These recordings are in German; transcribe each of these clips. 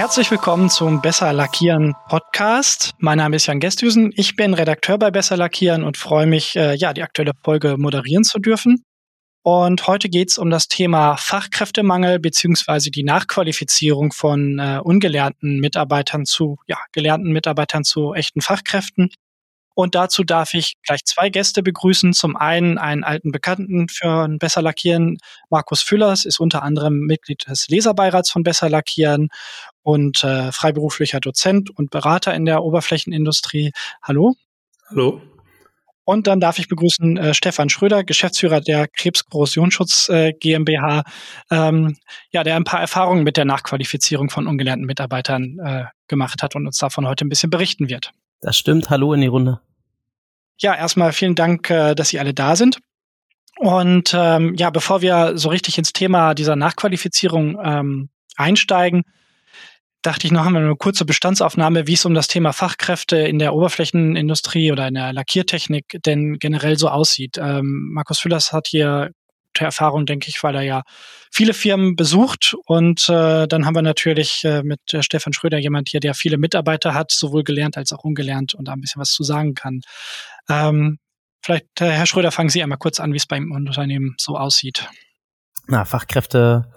Herzlich willkommen zum Besser Lackieren Podcast. Mein Name ist Jan Gestüsen. Ich bin Redakteur bei Besser Lackieren und freue mich, äh, ja, die aktuelle Folge moderieren zu dürfen. Und heute geht es um das Thema Fachkräftemangel beziehungsweise die Nachqualifizierung von äh, ungelernten Mitarbeitern zu ja, gelernten Mitarbeitern zu echten Fachkräften. Und dazu darf ich gleich zwei Gäste begrüßen. Zum einen einen alten Bekannten für ein Besser Lackieren. Markus Füllers ist unter anderem Mitglied des Leserbeirats von Besser Lackieren und äh, freiberuflicher Dozent und Berater in der Oberflächenindustrie. Hallo. Hallo. Und dann darf ich begrüßen äh, Stefan Schröder, Geschäftsführer der Krebskorrosionsschutz äh, GmbH, ähm, ja, der ein paar Erfahrungen mit der Nachqualifizierung von ungelernten Mitarbeitern äh, gemacht hat und uns davon heute ein bisschen berichten wird. Das stimmt. Hallo in die Runde. Ja, erstmal vielen Dank, äh, dass Sie alle da sind. Und ähm, ja, bevor wir so richtig ins Thema dieser Nachqualifizierung ähm, einsteigen, dachte ich noch einmal eine kurze Bestandsaufnahme, wie es um das Thema Fachkräfte in der Oberflächenindustrie oder in der Lackiertechnik denn generell so aussieht. Ähm, Markus Füllers hat hier Erfahrung, denke ich, weil er ja viele Firmen besucht. Und äh, dann haben wir natürlich äh, mit äh, Stefan Schröder jemand hier, der viele Mitarbeiter hat, sowohl gelernt als auch ungelernt und da ein bisschen was zu sagen kann. Ähm, vielleicht, äh, Herr Schröder, fangen Sie einmal kurz an, wie es beim Unternehmen so aussieht. Na, Fachkräfte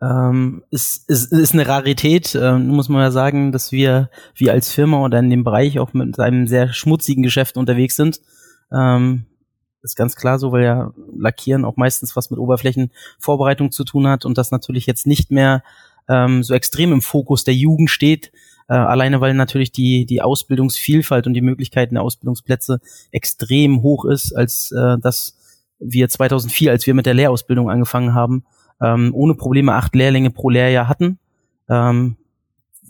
ähm, ist, ist, ist eine Rarität, ähm, muss man ja sagen, dass wir, wir als Firma oder in dem Bereich auch mit einem sehr schmutzigen Geschäft unterwegs sind. Ähm, ist ganz klar so, weil ja Lackieren auch meistens was mit Oberflächenvorbereitung zu tun hat und das natürlich jetzt nicht mehr ähm, so extrem im Fokus der Jugend steht, äh, alleine weil natürlich die, die Ausbildungsvielfalt und die Möglichkeiten der Ausbildungsplätze extrem hoch ist, als äh, dass wir 2004, als wir mit der Lehrausbildung angefangen haben, ähm, ohne Probleme acht Lehrlinge pro Lehrjahr hatten. Ähm,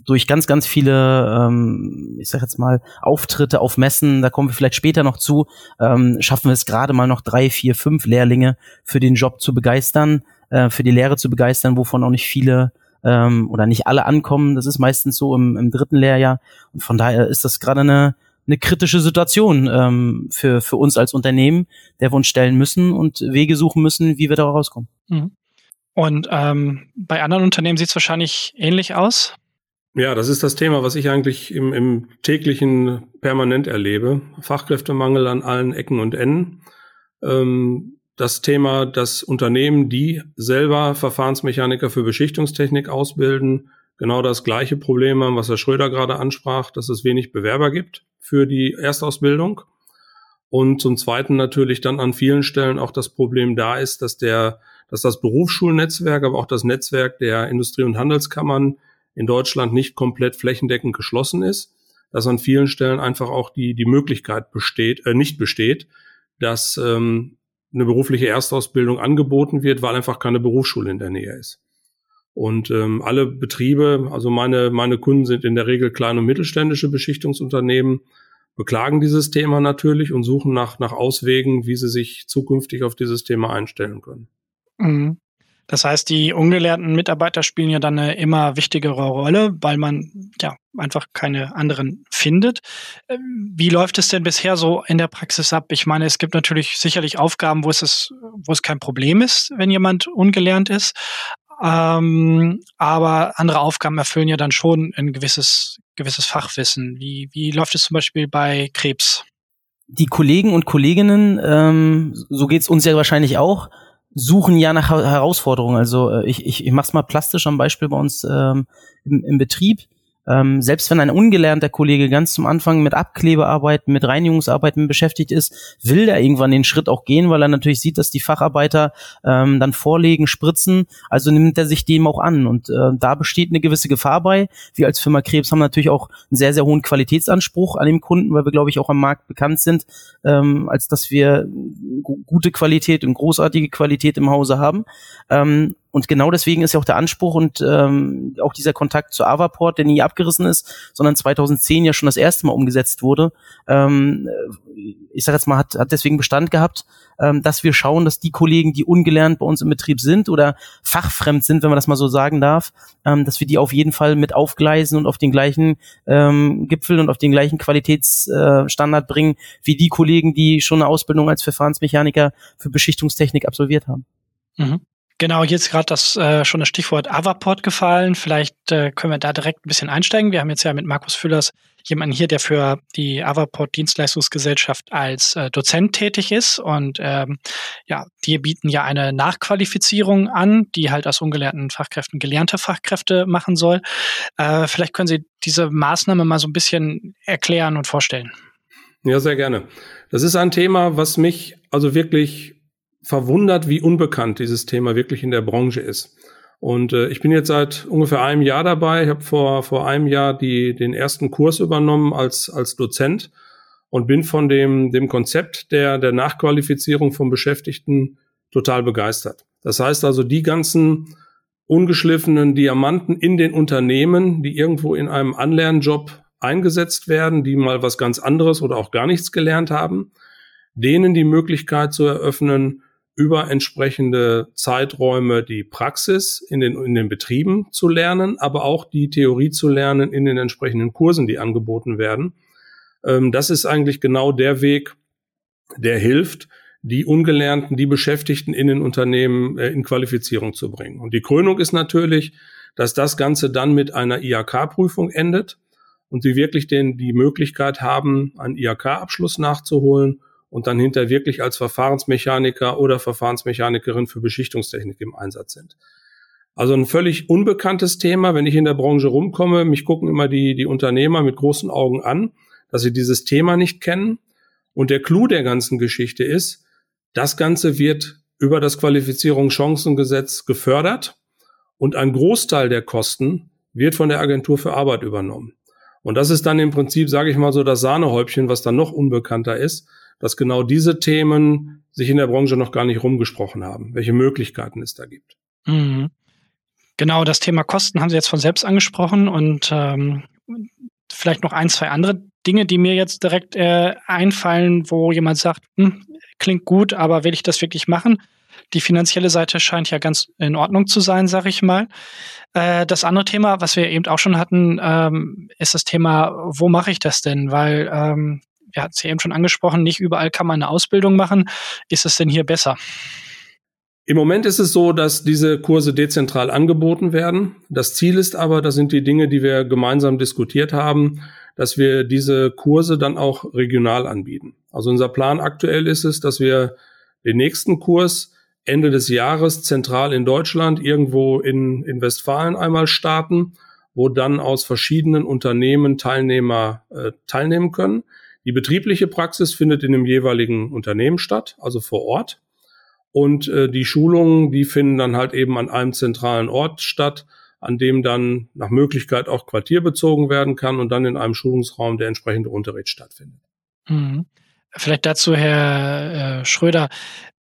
durch ganz, ganz viele, ähm, ich sag jetzt mal, Auftritte auf Messen, da kommen wir vielleicht später noch zu, ähm, schaffen wir es gerade mal noch drei, vier, fünf Lehrlinge für den Job zu begeistern, äh, für die Lehre zu begeistern, wovon auch nicht viele ähm, oder nicht alle ankommen. Das ist meistens so im, im dritten Lehrjahr. Und von daher ist das gerade eine, eine kritische Situation ähm, für, für uns als Unternehmen, der wir uns stellen müssen und Wege suchen müssen, wie wir da rauskommen. Mhm. Und ähm, bei anderen Unternehmen sieht es wahrscheinlich ähnlich aus. Ja, das ist das Thema, was ich eigentlich im, im täglichen permanent erlebe. Fachkräftemangel an allen Ecken und Enden. Ähm, das Thema, dass Unternehmen, die selber Verfahrensmechaniker für Beschichtungstechnik ausbilden, genau das gleiche Problem haben, was Herr Schröder gerade ansprach, dass es wenig Bewerber gibt für die Erstausbildung. Und zum Zweiten natürlich dann an vielen Stellen auch das Problem da ist, dass der dass das Berufsschulnetzwerk, aber auch das Netzwerk der Industrie- und Handelskammern in Deutschland nicht komplett flächendeckend geschlossen ist, dass an vielen Stellen einfach auch die, die Möglichkeit besteht, äh, nicht besteht, dass ähm, eine berufliche Erstausbildung angeboten wird, weil einfach keine Berufsschule in der Nähe ist. Und ähm, alle Betriebe, also meine, meine Kunden sind in der Regel kleine und mittelständische Beschichtungsunternehmen, beklagen dieses Thema natürlich und suchen nach, nach Auswegen, wie sie sich zukünftig auf dieses Thema einstellen können. Mhm. Das heißt, die ungelernten Mitarbeiter spielen ja dann eine immer wichtigere Rolle, weil man ja einfach keine anderen findet. Ähm, wie läuft es denn bisher so in der Praxis ab? Ich meine, es gibt natürlich sicherlich Aufgaben, wo es, ist, wo es kein Problem ist, wenn jemand ungelernt ist. Ähm, aber andere Aufgaben erfüllen ja dann schon ein gewisses, gewisses Fachwissen. Wie, wie läuft es zum Beispiel bei Krebs? Die Kollegen und Kolleginnen, ähm, so geht's uns ja wahrscheinlich auch, suchen ja nach Herausforderungen. Also äh, ich, ich, ich mache es mal plastisch am Beispiel bei uns ähm, im, im Betrieb. Ähm, selbst wenn ein ungelernter Kollege ganz zum Anfang mit Abklebearbeiten, mit Reinigungsarbeiten beschäftigt ist, will der irgendwann den Schritt auch gehen, weil er natürlich sieht, dass die Facharbeiter ähm, dann vorlegen, spritzen. Also nimmt er sich dem auch an. Und äh, da besteht eine gewisse Gefahr bei. Wir als Firma Krebs haben natürlich auch einen sehr, sehr hohen Qualitätsanspruch an dem Kunden, weil wir, glaube ich, auch am Markt bekannt sind, ähm, als dass wir gute Qualität und großartige Qualität im Hause haben. Ähm, und genau deswegen ist ja auch der Anspruch und ähm, auch dieser Kontakt zu Avaport, der nie abgerissen ist, sondern 2010 ja schon das erste Mal umgesetzt wurde. Ähm, ich sage jetzt mal, hat, hat deswegen Bestand gehabt, ähm, dass wir schauen, dass die Kollegen, die ungelernt bei uns im Betrieb sind oder fachfremd sind, wenn man das mal so sagen darf, ähm, dass wir die auf jeden Fall mit aufgleisen und auf den gleichen ähm, Gipfel und auf den gleichen Qualitätsstandard äh, bringen, wie die Kollegen, die schon eine Ausbildung als Verfahrensmechaniker für Beschichtungstechnik absolviert haben. Mhm. Genau, jetzt gerade das äh, schon das Stichwort Avaport gefallen. Vielleicht äh, können wir da direkt ein bisschen einsteigen. Wir haben jetzt ja mit Markus Füllers jemanden hier, der für die Avaport Dienstleistungsgesellschaft als äh, Dozent tätig ist. Und ähm, ja, die bieten ja eine Nachqualifizierung an, die halt aus ungelernten Fachkräften gelernte Fachkräfte machen soll. Äh, vielleicht können Sie diese Maßnahme mal so ein bisschen erklären und vorstellen. Ja, sehr gerne. Das ist ein Thema, was mich also wirklich verwundert, wie unbekannt dieses Thema wirklich in der Branche ist. Und äh, ich bin jetzt seit ungefähr einem Jahr dabei. Ich habe vor, vor einem Jahr die, den ersten Kurs übernommen als, als Dozent und bin von dem, dem Konzept der, der Nachqualifizierung von Beschäftigten total begeistert. Das heißt also, die ganzen ungeschliffenen Diamanten in den Unternehmen, die irgendwo in einem Anlernjob eingesetzt werden, die mal was ganz anderes oder auch gar nichts gelernt haben, denen die Möglichkeit zu eröffnen, über entsprechende Zeiträume die Praxis in den, in den Betrieben zu lernen, aber auch die Theorie zu lernen in den entsprechenden Kursen, die angeboten werden. Ähm, das ist eigentlich genau der Weg, der hilft, die Ungelernten, die Beschäftigten in den Unternehmen äh, in Qualifizierung zu bringen. Und die Krönung ist natürlich, dass das Ganze dann mit einer IHK-Prüfung endet und sie wirklich den, die Möglichkeit haben, einen IHK-Abschluss nachzuholen und dann hinter wirklich als Verfahrensmechaniker oder Verfahrensmechanikerin für Beschichtungstechnik im Einsatz sind. Also ein völlig unbekanntes Thema. Wenn ich in der Branche rumkomme, mich gucken immer die, die Unternehmer mit großen Augen an, dass sie dieses Thema nicht kennen. Und der Clou der ganzen Geschichte ist, das Ganze wird über das Qualifizierungschancengesetz gefördert und ein Großteil der Kosten wird von der Agentur für Arbeit übernommen. Und das ist dann im Prinzip, sage ich mal so, das Sahnehäubchen, was dann noch unbekannter ist, dass genau diese Themen sich in der Branche noch gar nicht rumgesprochen haben, welche Möglichkeiten es da gibt. Mhm. Genau, das Thema Kosten haben Sie jetzt von selbst angesprochen und ähm, vielleicht noch ein, zwei andere Dinge, die mir jetzt direkt äh, einfallen, wo jemand sagt, hm, klingt gut, aber will ich das wirklich machen? Die finanzielle Seite scheint ja ganz in Ordnung zu sein, sag ich mal. Äh, das andere Thema, was wir eben auch schon hatten, ähm, ist das Thema, wo mache ich das denn? Weil ähm, wir hatten es ja eben schon angesprochen, nicht überall kann man eine Ausbildung machen. Ist es denn hier besser? Im Moment ist es so, dass diese Kurse dezentral angeboten werden. Das Ziel ist aber, das sind die Dinge, die wir gemeinsam diskutiert haben, dass wir diese Kurse dann auch regional anbieten. Also unser Plan aktuell ist es, dass wir den nächsten Kurs Ende des Jahres zentral in Deutschland, irgendwo in, in Westfalen einmal starten, wo dann aus verschiedenen Unternehmen Teilnehmer äh, teilnehmen können. Die betriebliche Praxis findet in dem jeweiligen Unternehmen statt, also vor Ort. Und äh, die Schulungen, die finden dann halt eben an einem zentralen Ort statt, an dem dann nach Möglichkeit auch Quartier bezogen werden kann und dann in einem Schulungsraum der entsprechende Unterricht stattfindet. Mhm. Vielleicht dazu, Herr äh, Schröder,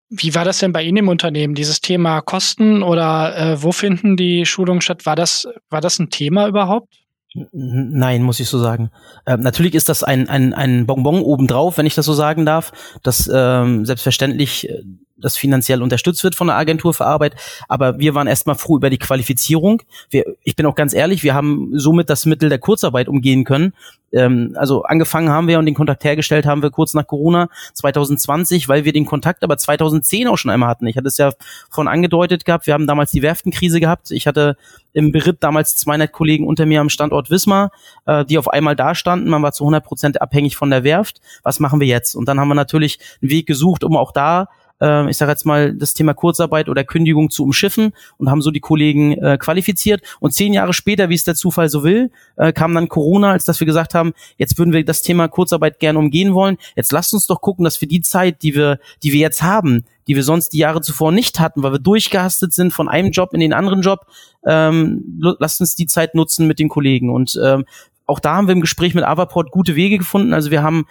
wie war das denn bei Ihnen im Unternehmen, dieses Thema Kosten oder äh, wo finden die Schulungen statt? War das, war das ein Thema überhaupt? Nein, muss ich so sagen. Ähm, natürlich ist das ein, ein, ein Bonbon obendrauf, wenn ich das so sagen darf, das ähm, selbstverständlich äh, das finanziell unterstützt wird von der Agentur für Arbeit. Aber wir waren erstmal froh über die Qualifizierung. Wir, ich bin auch ganz ehrlich, wir haben somit das Mittel der Kurzarbeit umgehen können. Ähm, also angefangen haben wir und den Kontakt hergestellt haben wir kurz nach Corona 2020, weil wir den Kontakt aber 2010 auch schon einmal hatten. Ich hatte es ja von angedeutet gehabt. Wir haben damals die Werftenkrise gehabt. Ich hatte im Beritt damals 200 Kollegen unter mir am Standort Wismar, äh, die auf einmal da standen. Man war zu 100 Prozent abhängig von der Werft. Was machen wir jetzt? Und dann haben wir natürlich einen Weg gesucht, um auch da äh, ich sage jetzt mal, das Thema Kurzarbeit oder Kündigung zu umschiffen und haben so die Kollegen äh, qualifiziert. Und zehn Jahre später, wie es der Zufall so will, äh, kam dann Corona, als dass wir gesagt haben, jetzt würden wir das Thema Kurzarbeit gerne umgehen wollen. Jetzt lasst uns doch gucken, dass wir die Zeit, die wir, die wir jetzt haben, die wir sonst die Jahre zuvor nicht hatten, weil wir durchgehastet sind von einem Job in den anderen Job, ähm, lasst uns die Zeit nutzen mit den Kollegen. Und ähm, auch da haben wir im Gespräch mit Avaport gute Wege gefunden. Also wir haben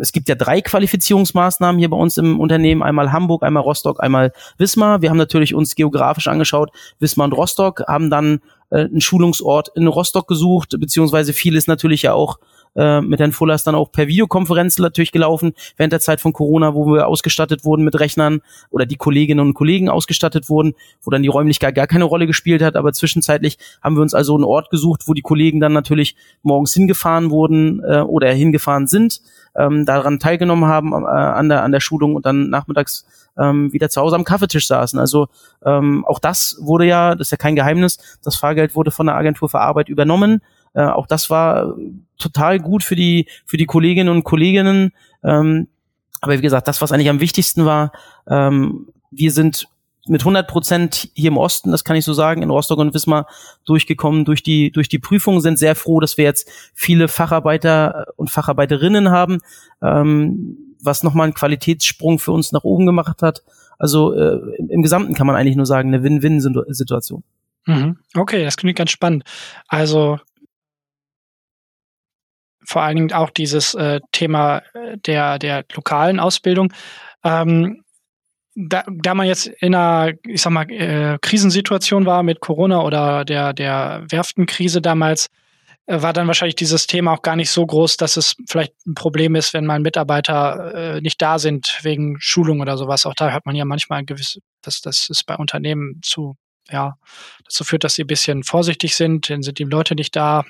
es gibt ja drei Qualifizierungsmaßnahmen hier bei uns im Unternehmen, einmal Hamburg, einmal Rostock, einmal Wismar. Wir haben natürlich uns geografisch angeschaut, Wismar und Rostock, haben dann äh, einen Schulungsort in Rostock gesucht, beziehungsweise viel ist natürlich ja auch äh, mit Herrn Fuller ist dann auch per Videokonferenz natürlich gelaufen, während der Zeit von Corona, wo wir ausgestattet wurden mit Rechnern oder die Kolleginnen und Kollegen ausgestattet wurden, wo dann die Räumlichkeit gar keine Rolle gespielt hat, aber zwischenzeitlich haben wir uns also einen Ort gesucht, wo die Kollegen dann natürlich morgens hingefahren wurden äh, oder hingefahren sind, ähm, daran teilgenommen haben äh, an, der, an der Schulung und dann nachmittags ähm, wieder zu Hause am Kaffeetisch saßen. Also ähm, auch das wurde ja, das ist ja kein Geheimnis, das Fahrgeld wurde von der Agentur für Arbeit übernommen. Äh, auch das war total gut für die für die Kolleginnen und Kolleginnen. Ähm, aber wie gesagt, das, was eigentlich am wichtigsten war, ähm, wir sind mit 100 Prozent hier im Osten, das kann ich so sagen, in Rostock und Wismar durchgekommen durch die durch die Prüfung, sind sehr froh, dass wir jetzt viele Facharbeiter und Facharbeiterinnen haben. Ähm, was nochmal einen Qualitätssprung für uns nach oben gemacht hat. Also äh, im, im Gesamten kann man eigentlich nur sagen, eine Win-Win-Situation. Mhm. Okay, das klingt ganz spannend. Also vor allen Dingen auch dieses äh, Thema äh, der, der lokalen Ausbildung. Ähm, da, da man jetzt in einer, ich sag mal, äh, Krisensituation war mit Corona oder der, der Werftenkrise damals, äh, war dann wahrscheinlich dieses Thema auch gar nicht so groß, dass es vielleicht ein Problem ist, wenn mal Mitarbeiter äh, nicht da sind wegen Schulung oder sowas. Auch da hört man ja manchmal gewiss, dass das ist bei Unternehmen zu, ja, dazu führt, dass sie ein bisschen vorsichtig sind, dann sind die Leute nicht da.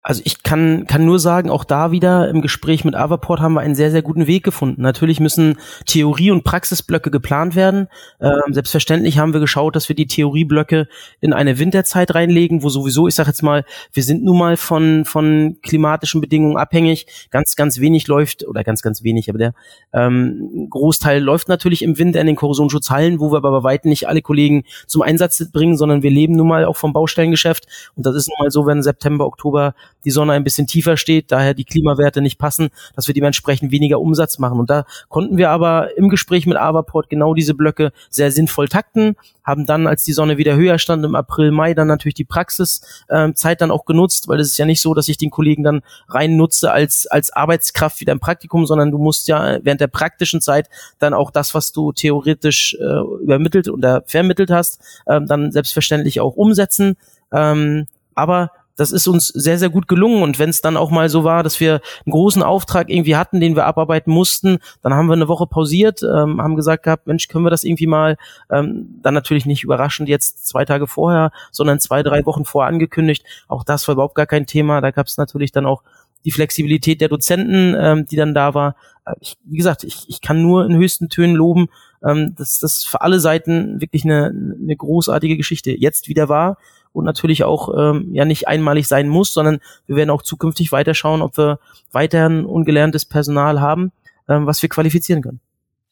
Also ich kann, kann nur sagen, auch da wieder im Gespräch mit Avaport haben wir einen sehr, sehr guten Weg gefunden. Natürlich müssen Theorie- und Praxisblöcke geplant werden. Ähm, selbstverständlich haben wir geschaut, dass wir die Theorieblöcke in eine Winterzeit reinlegen, wo sowieso, ich sage jetzt mal, wir sind nun mal von, von klimatischen Bedingungen abhängig. Ganz, ganz wenig läuft, oder ganz, ganz wenig, aber der ähm, Großteil läuft natürlich im Winter in den Korrosionsschutzhallen, wo wir aber bei weitem nicht alle Kollegen zum Einsatz bringen, sondern wir leben nun mal auch vom Baustellengeschäft. Und das ist nun mal so, wenn September, Oktober die Sonne ein bisschen tiefer steht, daher die Klimawerte nicht passen, dass wir dementsprechend weniger Umsatz machen. Und da konnten wir aber im Gespräch mit Avaport genau diese Blöcke sehr sinnvoll takten, haben dann, als die Sonne wieder höher stand, im April, Mai, dann natürlich die Praxiszeit ähm, dann auch genutzt, weil es ist ja nicht so, dass ich den Kollegen dann rein nutze als, als Arbeitskraft wieder im Praktikum, sondern du musst ja während der praktischen Zeit dann auch das, was du theoretisch äh, übermittelt oder vermittelt hast, ähm, dann selbstverständlich auch umsetzen. Ähm, aber das ist uns sehr, sehr gut gelungen. Und wenn es dann auch mal so war, dass wir einen großen Auftrag irgendwie hatten, den wir abarbeiten mussten, dann haben wir eine Woche pausiert, ähm, haben gesagt gehabt, Mensch, können wir das irgendwie mal, ähm, dann natürlich nicht überraschend jetzt zwei Tage vorher, sondern zwei, drei Wochen vorher angekündigt. Auch das war überhaupt gar kein Thema. Da gab es natürlich dann auch die Flexibilität der Dozenten, ähm, die dann da war. Äh, ich, wie gesagt, ich, ich kann nur in höchsten Tönen loben, ähm, dass das für alle Seiten wirklich eine, eine großartige Geschichte jetzt wieder war und natürlich auch ähm, ja nicht einmalig sein muss, sondern wir werden auch zukünftig weiter schauen, ob wir weiterhin ungelerntes Personal haben, ähm, was wir qualifizieren können.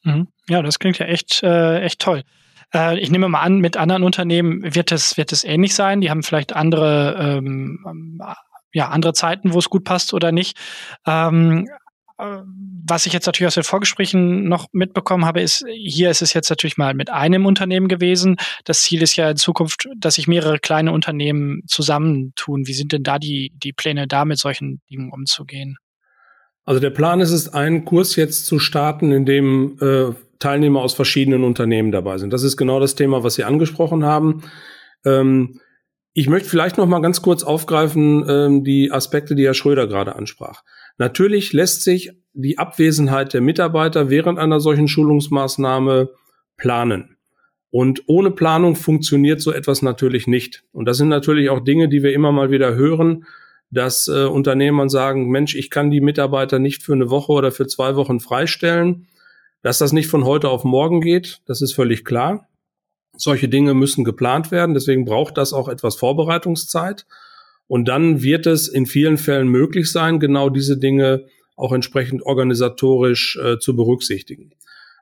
Mhm. Ja, das klingt ja echt, äh, echt toll. Äh, ich nehme mal an, mit anderen Unternehmen wird es, wird es ähnlich sein. Die haben vielleicht andere, ähm, ja, andere Zeiten, wo es gut passt oder nicht. Ähm, was ich jetzt natürlich aus den Vorgesprächen noch mitbekommen habe, ist, hier ist es jetzt natürlich mal mit einem Unternehmen gewesen. Das Ziel ist ja in Zukunft, dass sich mehrere kleine Unternehmen zusammentun. Wie sind denn da die, die Pläne, da mit solchen Dingen umzugehen? Also der Plan ist es, einen Kurs jetzt zu starten, in dem äh, Teilnehmer aus verschiedenen Unternehmen dabei sind. Das ist genau das Thema, was Sie angesprochen haben. Ähm, ich möchte vielleicht noch mal ganz kurz aufgreifen ähm, die Aspekte, die Herr Schröder gerade ansprach. Natürlich lässt sich die Abwesenheit der Mitarbeiter während einer solchen Schulungsmaßnahme planen. Und ohne Planung funktioniert so etwas natürlich nicht. Und das sind natürlich auch Dinge, die wir immer mal wieder hören, dass äh, Unternehmern sagen, Mensch, ich kann die Mitarbeiter nicht für eine Woche oder für zwei Wochen freistellen. Dass das nicht von heute auf morgen geht, das ist völlig klar. Solche Dinge müssen geplant werden, deswegen braucht das auch etwas Vorbereitungszeit. Und dann wird es in vielen Fällen möglich sein, genau diese Dinge auch entsprechend organisatorisch äh, zu berücksichtigen.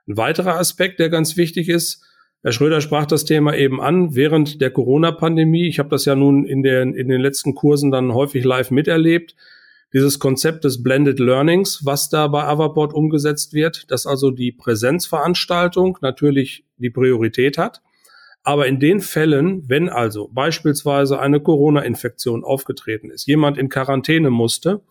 Ein weiterer Aspekt, der ganz wichtig ist, Herr Schröder sprach das Thema eben an, während der Corona-Pandemie, ich habe das ja nun in, der, in den letzten Kursen dann häufig live miterlebt, dieses Konzept des Blended Learnings, was da bei Avaport umgesetzt wird, dass also die Präsenzveranstaltung natürlich die Priorität hat aber in den Fällen, wenn also beispielsweise eine Corona-Infektion aufgetreten ist, jemand in Quarantäne musste,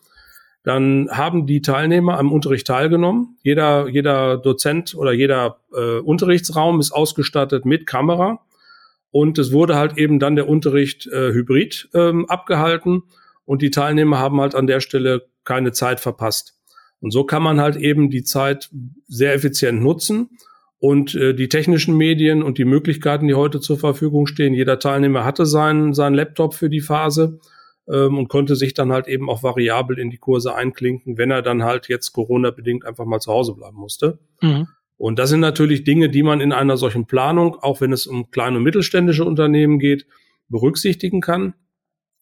dann haben die Teilnehmer am Unterricht teilgenommen. Jeder, jeder Dozent oder jeder äh, Unterrichtsraum ist ausgestattet mit Kamera. Und es wurde halt eben dann der Unterricht äh, hybrid ähm, abgehalten. Und die Teilnehmer haben halt an der Stelle keine Zeit verpasst. Und so kann man halt eben die Zeit sehr effizient nutzen und äh, die technischen Medien und die Möglichkeiten, die heute zur Verfügung stehen. Jeder Teilnehmer hatte seinen, seinen Laptop für die Phase ähm, und konnte sich dann halt eben auch variabel in die Kurse einklinken, wenn er dann halt jetzt Corona-bedingt einfach mal zu Hause bleiben musste. Mhm. Und das sind natürlich Dinge, die man in einer solchen Planung, auch wenn es um kleine und mittelständische Unternehmen geht, berücksichtigen kann.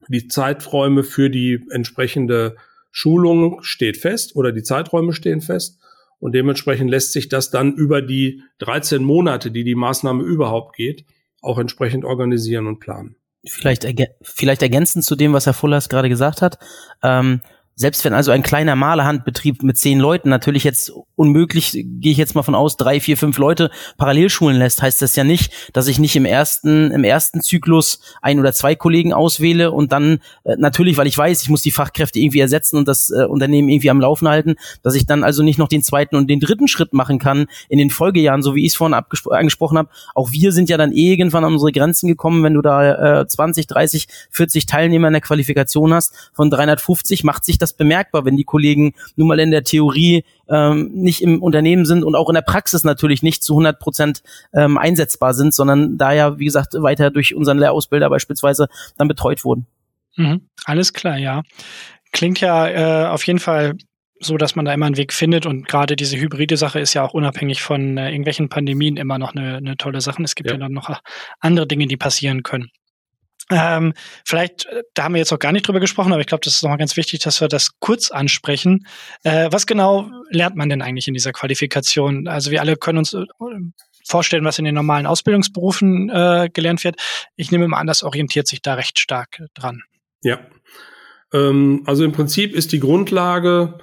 Die Zeiträume für die entsprechende Schulung steht fest oder die Zeiträume stehen fest. Und dementsprechend lässt sich das dann über die 13 Monate, die die Maßnahme überhaupt geht, auch entsprechend organisieren und planen. Vielleicht, ergä vielleicht ergänzend zu dem, was Herr Fullers gerade gesagt hat. Ähm, selbst wenn also ein kleiner Malerhandbetrieb mit zehn Leuten natürlich jetzt unmöglich, gehe ich jetzt mal von aus, drei, vier, fünf Leute parallel schulen lässt, heißt das ja nicht, dass ich nicht im ersten, im ersten Zyklus ein oder zwei Kollegen auswähle und dann äh, natürlich, weil ich weiß, ich muss die Fachkräfte irgendwie ersetzen und das äh, Unternehmen irgendwie am Laufen halten, dass ich dann also nicht noch den zweiten und den dritten Schritt machen kann in den Folgejahren, so wie ich es vorhin angesprochen habe. Auch wir sind ja dann irgendwann an unsere Grenzen gekommen, wenn du da äh, 20, 30, 40 Teilnehmer in der Qualifikation hast von 350, macht sich das bemerkbar, wenn die Kollegen nun mal in der Theorie ähm, nicht im Unternehmen sind und auch in der Praxis natürlich nicht zu 100 Prozent ähm, einsetzbar sind, sondern da ja, wie gesagt, weiter durch unseren Lehrausbilder beispielsweise dann betreut wurden. Mhm, alles klar, ja. Klingt ja äh, auf jeden Fall so, dass man da immer einen Weg findet und gerade diese hybride Sache ist ja auch unabhängig von äh, irgendwelchen Pandemien immer noch eine, eine tolle Sache. Es gibt ja. ja dann noch andere Dinge, die passieren können. Ähm, vielleicht, äh, da haben wir jetzt auch gar nicht drüber gesprochen, aber ich glaube, das ist nochmal ganz wichtig, dass wir das kurz ansprechen. Äh, was genau lernt man denn eigentlich in dieser Qualifikation? Also wir alle können uns äh, vorstellen, was in den normalen Ausbildungsberufen äh, gelernt wird. Ich nehme mal an, das orientiert sich da recht stark dran. Ja. Ähm, also im Prinzip ist die Grundlage,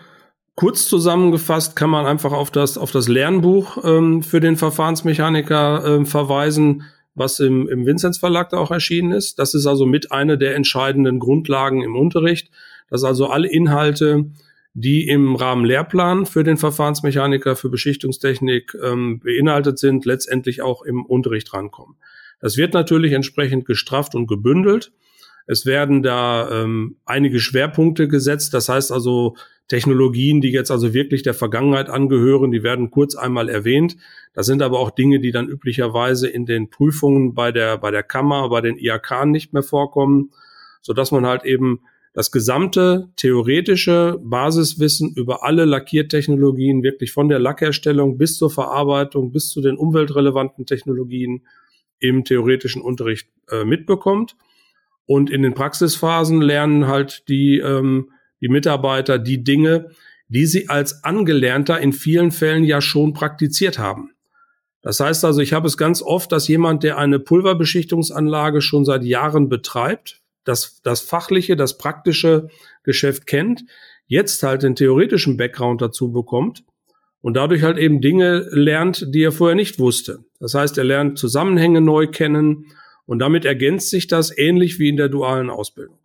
kurz zusammengefasst, kann man einfach auf das, auf das Lernbuch ähm, für den Verfahrensmechaniker äh, verweisen was im, im Vinzenz Verlag da auch erschienen ist. Das ist also mit einer der entscheidenden Grundlagen im Unterricht, dass also alle Inhalte, die im Rahmen Lehrplan für den Verfahrensmechaniker für Beschichtungstechnik ähm, beinhaltet sind, letztendlich auch im Unterricht rankommen. Das wird natürlich entsprechend gestrafft und gebündelt. Es werden da ähm, einige Schwerpunkte gesetzt. Das heißt also, Technologien, die jetzt also wirklich der Vergangenheit angehören, die werden kurz einmal erwähnt. Das sind aber auch Dinge, die dann üblicherweise in den Prüfungen bei der, bei der Kammer, bei den IAK nicht mehr vorkommen, so dass man halt eben das gesamte theoretische Basiswissen über alle Lackiertechnologien, wirklich von der Lackherstellung bis zur Verarbeitung, bis zu den umweltrelevanten Technologien im theoretischen Unterricht äh, mitbekommt. Und in den Praxisphasen lernen halt die ähm, die Mitarbeiter die Dinge, die sie als Angelernter in vielen Fällen ja schon praktiziert haben. Das heißt also, ich habe es ganz oft, dass jemand, der eine Pulverbeschichtungsanlage schon seit Jahren betreibt, das, das fachliche, das praktische Geschäft kennt, jetzt halt den theoretischen Background dazu bekommt und dadurch halt eben Dinge lernt, die er vorher nicht wusste. Das heißt, er lernt Zusammenhänge neu kennen und damit ergänzt sich das ähnlich wie in der dualen Ausbildung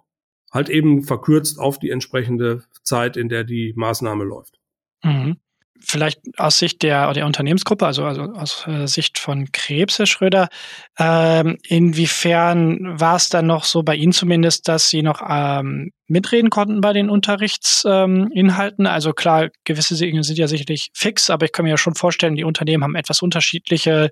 halt eben verkürzt auf die entsprechende Zeit, in der die Maßnahme läuft. Mhm. Vielleicht aus Sicht der, der Unternehmensgruppe, also, also aus äh, Sicht von Krebs, Herr Schröder, ähm, inwiefern war es dann noch so bei Ihnen zumindest, dass Sie noch ähm, mitreden konnten bei den Unterrichtsinhalten? Ähm, also klar, gewisse Dinge sind ja sicherlich fix, aber ich kann mir ja schon vorstellen, die Unternehmen haben etwas unterschiedliche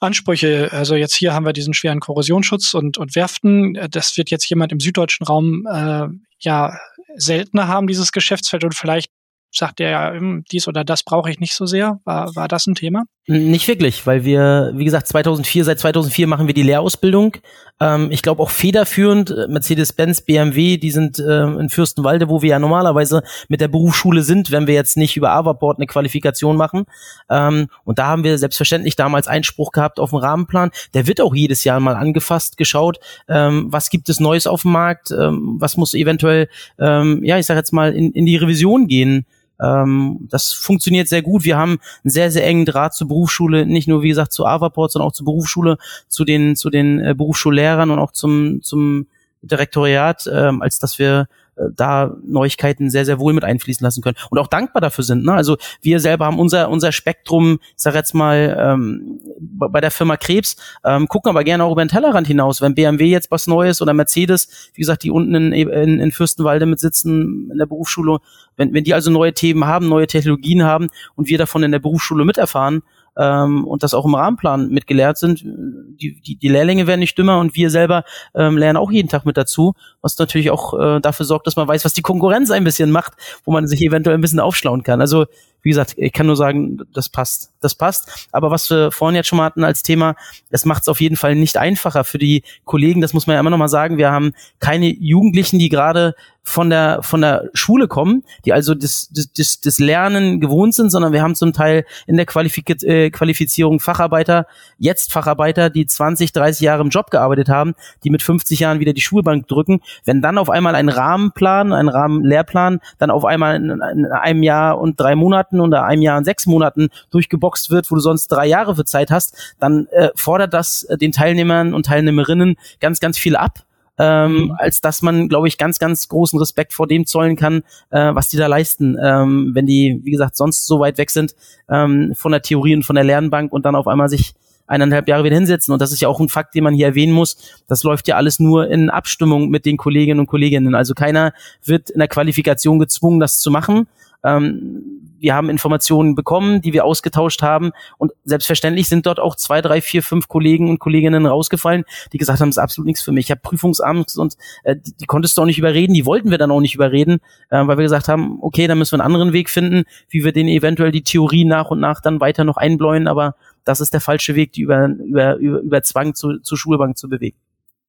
Ansprüche. Also jetzt hier haben wir diesen schweren Korrosionsschutz und, und Werften. Das wird jetzt jemand im süddeutschen Raum äh, ja seltener haben, dieses Geschäftsfeld. Und vielleicht sagt er ja, hm, dies oder das brauche ich nicht so sehr. War, war das ein Thema? Nicht wirklich, weil wir, wie gesagt, 2004, seit 2004 machen wir die Lehrausbildung. Ähm, ich glaube auch federführend, äh, Mercedes-Benz, BMW, die sind äh, in Fürstenwalde, wo wir ja normalerweise mit der Berufsschule sind, wenn wir jetzt nicht über Avaport eine Qualifikation machen. Ähm, und da haben wir selbstverständlich damals Einspruch gehabt auf den Rahmenplan. Der wird auch jedes Jahr mal angefasst, geschaut, ähm, was gibt es Neues auf dem Markt, ähm, was muss eventuell, ähm, ja, ich sag jetzt mal, in, in die Revision gehen. Ähm, das funktioniert sehr gut. Wir haben einen sehr, sehr engen Draht zur Berufsschule, nicht nur, wie gesagt, zu Avaport, sondern auch zur Berufsschule, zu den, zu den äh, Berufsschullehrern und auch zum, zum Direktoriat, ähm, als dass wir da Neuigkeiten sehr, sehr wohl mit einfließen lassen können und auch dankbar dafür sind. Ne? Also wir selber haben unser, unser Spektrum, ich sag jetzt mal, ähm, bei der Firma Krebs, ähm, gucken aber gerne auch über den Tellerrand hinaus. Wenn BMW jetzt was Neues oder Mercedes, wie gesagt, die unten in, in, in Fürstenwalde mit sitzen in der Berufsschule, wenn, wenn die also neue Themen haben, neue Technologien haben und wir davon in der Berufsschule miterfahren, ähm, und das auch im Rahmenplan mitgelehrt sind. Die, die, die Lehrlinge werden nicht dümmer und wir selber ähm, lernen auch jeden Tag mit dazu, was natürlich auch äh, dafür sorgt, dass man weiß, was die Konkurrenz ein bisschen macht, wo man sich eventuell ein bisschen aufschlauen kann. Also wie gesagt, ich kann nur sagen, das passt. Das passt. Aber was wir vorhin jetzt schon mal hatten als Thema, es macht es auf jeden Fall nicht einfacher für die Kollegen. Das muss man ja immer noch mal sagen. Wir haben keine Jugendlichen, die gerade von der von der Schule kommen, die also das, das, das Lernen gewohnt sind, sondern wir haben zum Teil in der Qualifik äh, Qualifizierung Facharbeiter, jetzt Facharbeiter, die 20, 30 Jahre im Job gearbeitet haben, die mit 50 Jahren wieder die Schulbank drücken. Wenn dann auf einmal ein Rahmenplan, ein Rahmenlehrplan, dann auf einmal in, in einem Jahr und drei Monaten oder einem Jahr und sechs Monaten durchgeboxt wird, wo du sonst drei Jahre für Zeit hast, dann äh, fordert das äh, den Teilnehmern und Teilnehmerinnen ganz, ganz viel ab ähm, mhm. als dass man, glaube ich, ganz, ganz großen Respekt vor dem zollen kann, äh, was die da leisten, ähm, wenn die, wie gesagt, sonst so weit weg sind ähm, von der Theorie und von der Lernbank und dann auf einmal sich eineinhalb Jahre wieder hinsetzen. Und das ist ja auch ein Fakt, den man hier erwähnen muss. Das läuft ja alles nur in Abstimmung mit den Kolleginnen und Kolleginnen. Also keiner wird in der Qualifikation gezwungen, das zu machen. Ähm, wir haben Informationen bekommen, die wir ausgetauscht haben und selbstverständlich sind dort auch zwei, drei, vier, fünf Kollegen und Kolleginnen rausgefallen, die gesagt haben, das ist absolut nichts für mich. Ich habe Prüfungsangst und äh, die, die konntest du auch nicht überreden, die wollten wir dann auch nicht überreden, äh, weil wir gesagt haben, okay, dann müssen wir einen anderen Weg finden, wie wir denen eventuell die Theorie nach und nach dann weiter noch einbläuen, aber das ist der falsche Weg, die über, über, über, über Zwang zu, zur Schulbank zu bewegen.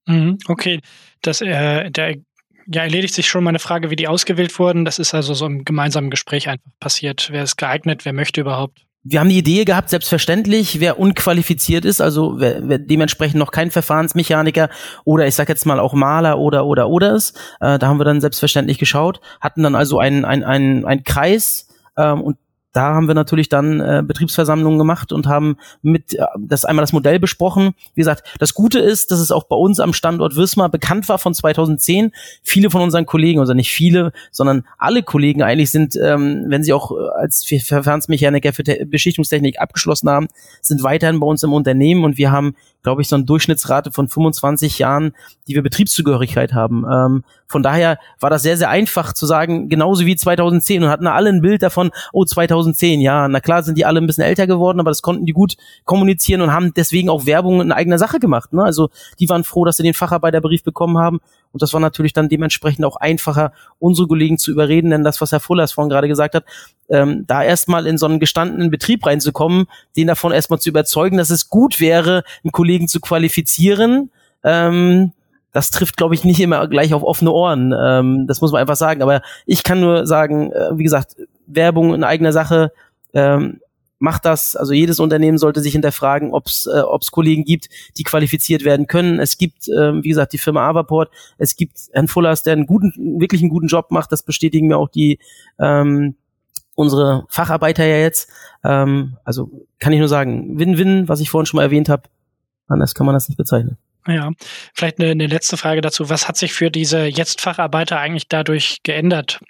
Mhm, okay, das, äh, der ja, erledigt sich schon meine Frage, wie die ausgewählt wurden. Das ist also so im gemeinsamen Gespräch einfach passiert. Wer ist geeignet, wer möchte überhaupt? Wir haben die Idee gehabt, selbstverständlich, wer unqualifiziert ist, also wer, wer dementsprechend noch kein Verfahrensmechaniker oder ich sag jetzt mal auch Maler oder oder oder ist, äh, da haben wir dann selbstverständlich geschaut, hatten dann also einen ein, ein, ein Kreis ähm, und da haben wir natürlich dann äh, Betriebsversammlungen gemacht und haben mit äh, das einmal das Modell besprochen. Wie gesagt, das Gute ist, dass es auch bei uns am Standort Wismar bekannt war von 2010. Viele von unseren Kollegen, also nicht viele, sondern alle Kollegen eigentlich sind, ähm, wenn sie auch äh, als Verfahrensmechaniker für Te Beschichtungstechnik abgeschlossen haben, sind weiterhin bei uns im Unternehmen und wir haben glaube ich, so eine Durchschnittsrate von 25 Jahren, die wir Betriebszugehörigkeit haben. Ähm, von daher war das sehr, sehr einfach zu sagen, genauso wie 2010 und hatten alle ein Bild davon, oh, 2010, ja, na klar sind die alle ein bisschen älter geworden, aber das konnten die gut kommunizieren und haben deswegen auch Werbung in eigener Sache gemacht. Ne? Also die waren froh, dass sie den Facharbeiterbrief bekommen haben und das war natürlich dann dementsprechend auch einfacher, unsere Kollegen zu überreden, denn das, was Herr Fullers vorhin gerade gesagt hat, ähm, da erstmal in so einen gestandenen Betrieb reinzukommen, den davon erstmal zu überzeugen, dass es gut wäre, einen Kollegen zu qualifizieren, ähm, das trifft, glaube ich, nicht immer gleich auf offene Ohren. Ähm, das muss man einfach sagen. Aber ich kann nur sagen, äh, wie gesagt, Werbung in eigener Sache, ähm, macht das, also jedes Unternehmen sollte sich hinterfragen, ob es äh, ob's Kollegen gibt, die qualifiziert werden können. Es gibt, äh, wie gesagt, die Firma Avaport, es gibt Herrn Fullers, der einen guten, wirklich einen guten Job macht, das bestätigen mir auch die ähm, unsere Facharbeiter ja jetzt. Ähm, also kann ich nur sagen, Win-Win, was ich vorhin schon mal erwähnt habe, anders kann man das nicht bezeichnen. Ja, vielleicht eine, eine letzte Frage dazu. Was hat sich für diese jetzt Facharbeiter eigentlich dadurch geändert?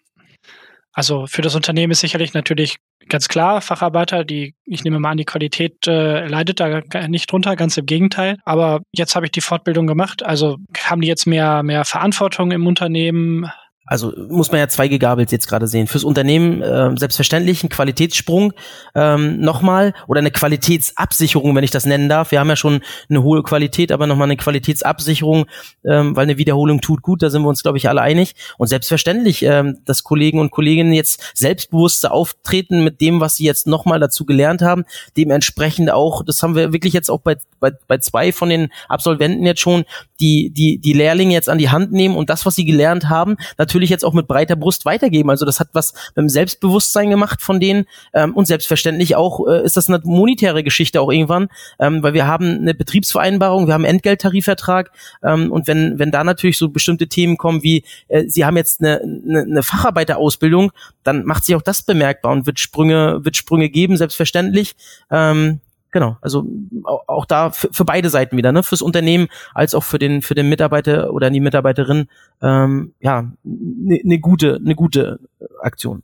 Also für das Unternehmen ist sicherlich natürlich ganz klar, Facharbeiter, die, ich nehme mal an, die Qualität äh, leidet da nicht drunter, ganz im Gegenteil. Aber jetzt habe ich die Fortbildung gemacht. Also haben die jetzt mehr, mehr Verantwortung im Unternehmen? Also muss man ja zwei gegabelt jetzt gerade sehen. Fürs Unternehmen äh, selbstverständlich ein Qualitätssprung ähm, nochmal oder eine Qualitätsabsicherung, wenn ich das nennen darf. Wir haben ja schon eine hohe Qualität, aber nochmal eine Qualitätsabsicherung, ähm, weil eine Wiederholung tut gut, da sind wir uns, glaube ich, alle einig. Und selbstverständlich, ähm, dass Kollegen und Kolleginnen jetzt selbstbewusster auftreten mit dem, was sie jetzt nochmal dazu gelernt haben. Dementsprechend auch, das haben wir wirklich jetzt auch bei, bei, bei zwei von den Absolventen jetzt schon, die, die, die Lehrlinge jetzt an die Hand nehmen und das, was sie gelernt haben, natürlich natürlich jetzt auch mit breiter Brust weitergeben. Also das hat was mit dem Selbstbewusstsein gemacht von denen ähm, und selbstverständlich auch äh, ist das eine monetäre Geschichte auch irgendwann, ähm, weil wir haben eine Betriebsvereinbarung, wir haben einen Entgelttarifvertrag ähm, und wenn wenn da natürlich so bestimmte Themen kommen wie äh, Sie haben jetzt eine, eine, eine Facharbeiterausbildung, dann macht sich auch das bemerkbar und wird Sprünge wird Sprünge geben selbstverständlich. Ähm, Genau, also auch da für, für beide Seiten wieder, ne? Fürs Unternehmen als auch für den für den Mitarbeiter oder die Mitarbeiterin, ähm, ja, eine ne gute eine gute Aktion.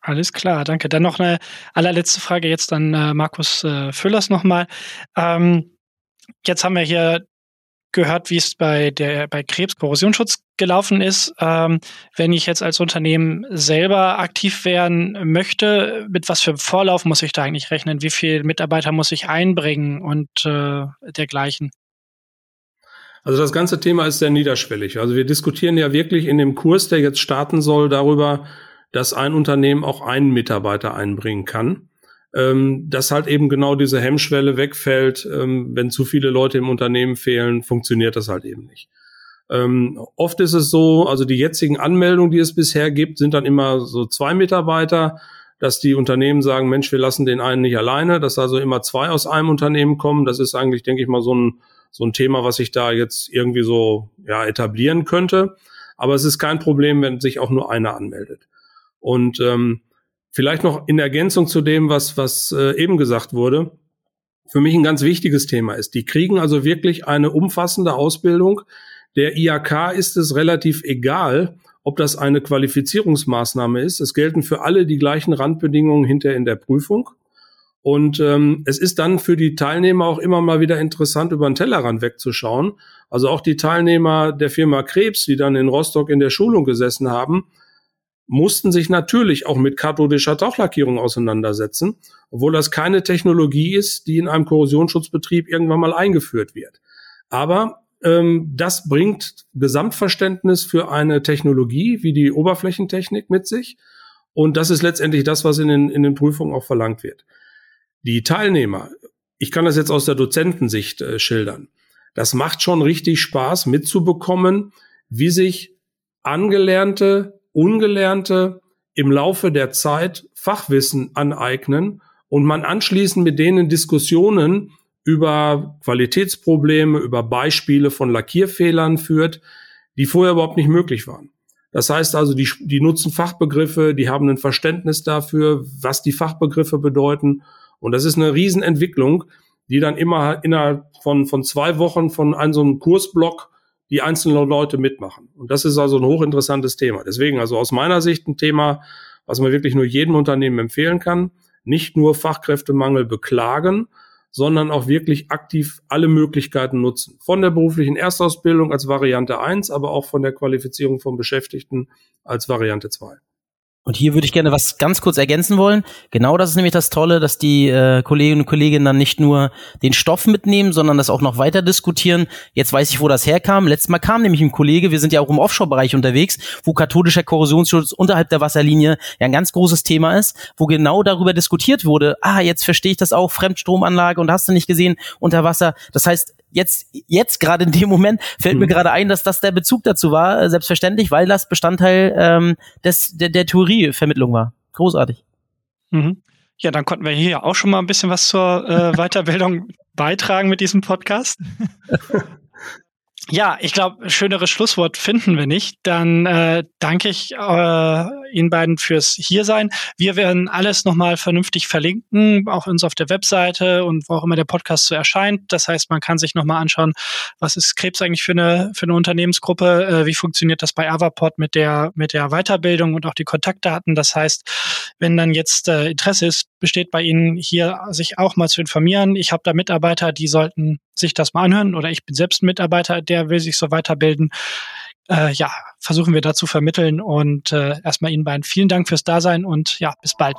Alles klar, danke. Dann noch eine allerletzte Frage jetzt an äh, Markus äh, Füllers nochmal. Ähm, jetzt haben wir hier gehört, wie es bei der bei Krebs gelaufen ist. Ähm, wenn ich jetzt als Unternehmen selber aktiv werden möchte, mit was für Vorlauf muss ich da eigentlich rechnen? Wie viele Mitarbeiter muss ich einbringen und äh, dergleichen? Also das ganze Thema ist sehr niederschwellig. Also wir diskutieren ja wirklich in dem Kurs, der jetzt starten soll, darüber, dass ein Unternehmen auch einen Mitarbeiter einbringen kann ähm, dass halt eben genau diese Hemmschwelle wegfällt. Ähm, wenn zu viele Leute im Unternehmen fehlen, funktioniert das halt eben nicht. Ähm, oft ist es so, also die jetzigen Anmeldungen, die es bisher gibt, sind dann immer so zwei Mitarbeiter, dass die Unternehmen sagen, Mensch, wir lassen den einen nicht alleine, dass also immer zwei aus einem Unternehmen kommen. Das ist eigentlich, denke ich mal, so ein, so ein Thema, was sich da jetzt irgendwie so ja, etablieren könnte. Aber es ist kein Problem, wenn sich auch nur einer anmeldet. Und ähm, Vielleicht noch in Ergänzung zu dem, was, was äh, eben gesagt wurde. Für mich ein ganz wichtiges Thema ist, die kriegen also wirklich eine umfassende Ausbildung. Der IAK ist es relativ egal, ob das eine Qualifizierungsmaßnahme ist. Es gelten für alle die gleichen Randbedingungen hinter in der Prüfung. Und ähm, es ist dann für die Teilnehmer auch immer mal wieder interessant, über den Tellerrand wegzuschauen. Also auch die Teilnehmer der Firma Krebs, die dann in Rostock in der Schulung gesessen haben, mussten sich natürlich auch mit kathodischer Tauchlackierung auseinandersetzen, obwohl das keine Technologie ist, die in einem Korrosionsschutzbetrieb irgendwann mal eingeführt wird. Aber ähm, das bringt Gesamtverständnis für eine Technologie wie die Oberflächentechnik mit sich. Und das ist letztendlich das, was in den, in den Prüfungen auch verlangt wird. Die Teilnehmer, ich kann das jetzt aus der Dozentensicht äh, schildern, das macht schon richtig Spaß mitzubekommen, wie sich angelernte Ungelernte im Laufe der Zeit Fachwissen aneignen und man anschließend mit denen Diskussionen über Qualitätsprobleme, über Beispiele von Lackierfehlern führt, die vorher überhaupt nicht möglich waren. Das heißt also, die, die nutzen Fachbegriffe, die haben ein Verständnis dafür, was die Fachbegriffe bedeuten. Und das ist eine Riesenentwicklung, die dann immer innerhalb von, von zwei Wochen von einem so einem Kursblock die einzelnen Leute mitmachen. Und das ist also ein hochinteressantes Thema. Deswegen also aus meiner Sicht ein Thema, was man wirklich nur jedem Unternehmen empfehlen kann. Nicht nur Fachkräftemangel beklagen, sondern auch wirklich aktiv alle Möglichkeiten nutzen. Von der beruflichen Erstausbildung als Variante 1, aber auch von der Qualifizierung von Beschäftigten als Variante 2. Und hier würde ich gerne was ganz kurz ergänzen wollen. Genau das ist nämlich das Tolle, dass die äh, Kolleginnen und Kollegen dann nicht nur den Stoff mitnehmen, sondern das auch noch weiter diskutieren. Jetzt weiß ich, wo das herkam. Letztes Mal kam nämlich ein Kollege, wir sind ja auch im Offshore-Bereich unterwegs, wo katholischer Korrosionsschutz unterhalb der Wasserlinie ja ein ganz großes Thema ist, wo genau darüber diskutiert wurde, ah, jetzt verstehe ich das auch, Fremdstromanlage und hast du nicht gesehen, unter Wasser. Das heißt, jetzt, jetzt gerade in dem Moment fällt mhm. mir gerade ein, dass das der Bezug dazu war, äh, selbstverständlich, weil das Bestandteil ähm, des, der, der Theorievermittlung war. Großartig. Mhm. Ja, dann konnten wir hier auch schon mal ein bisschen was zur äh, Weiterbildung beitragen mit diesem Podcast. Ja, ich glaube, schöneres Schlusswort finden wir nicht. Dann äh, danke ich äh, Ihnen beiden fürs Hiersein. Wir werden alles nochmal vernünftig verlinken, auch uns auf der Webseite und wo auch immer der Podcast so erscheint. Das heißt, man kann sich nochmal anschauen, was ist Krebs eigentlich für eine, für eine Unternehmensgruppe, äh, wie funktioniert das bei Avaport mit der, mit der Weiterbildung und auch die Kontaktdaten. Das heißt, wenn dann jetzt äh, Interesse ist, besteht bei Ihnen hier, sich auch mal zu informieren. Ich habe da Mitarbeiter, die sollten sich das mal anhören oder ich bin selbst ein Mitarbeiter, der will sich so weiterbilden. Äh, ja, versuchen wir da zu vermitteln und äh, erstmal Ihnen beiden vielen Dank fürs Dasein und ja, bis bald.